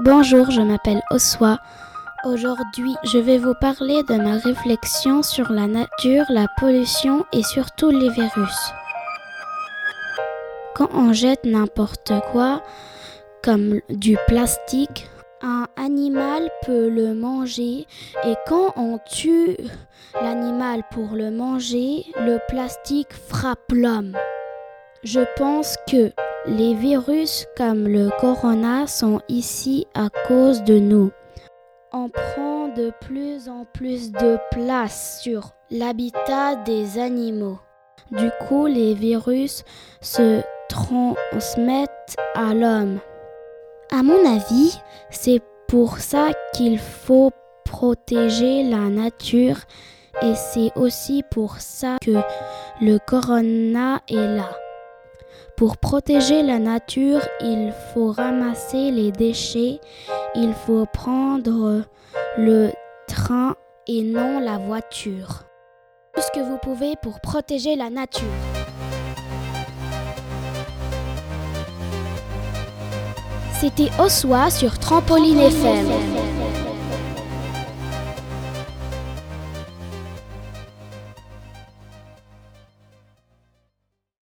Bonjour, je m'appelle Oswa. Aujourd'hui, je vais vous parler de ma réflexion sur la nature, la pollution et surtout les virus. Quand on jette n'importe quoi, comme du plastique, un animal peut le manger et quand on tue l'animal pour le manger, le plastique frappe l'homme. Je pense que les virus comme le corona sont ici à cause de nous. On prend de plus en plus de place sur l'habitat des animaux. Du coup, les virus se transmettent à l'homme. À mon avis, c'est pour ça qu'il faut protéger la nature et c'est aussi pour ça que le corona est là. Pour protéger la nature, il faut ramasser les déchets, il faut prendre le train et non la voiture. Tout ce que vous pouvez pour protéger la nature. C'était Oswa sur Trampoline FM.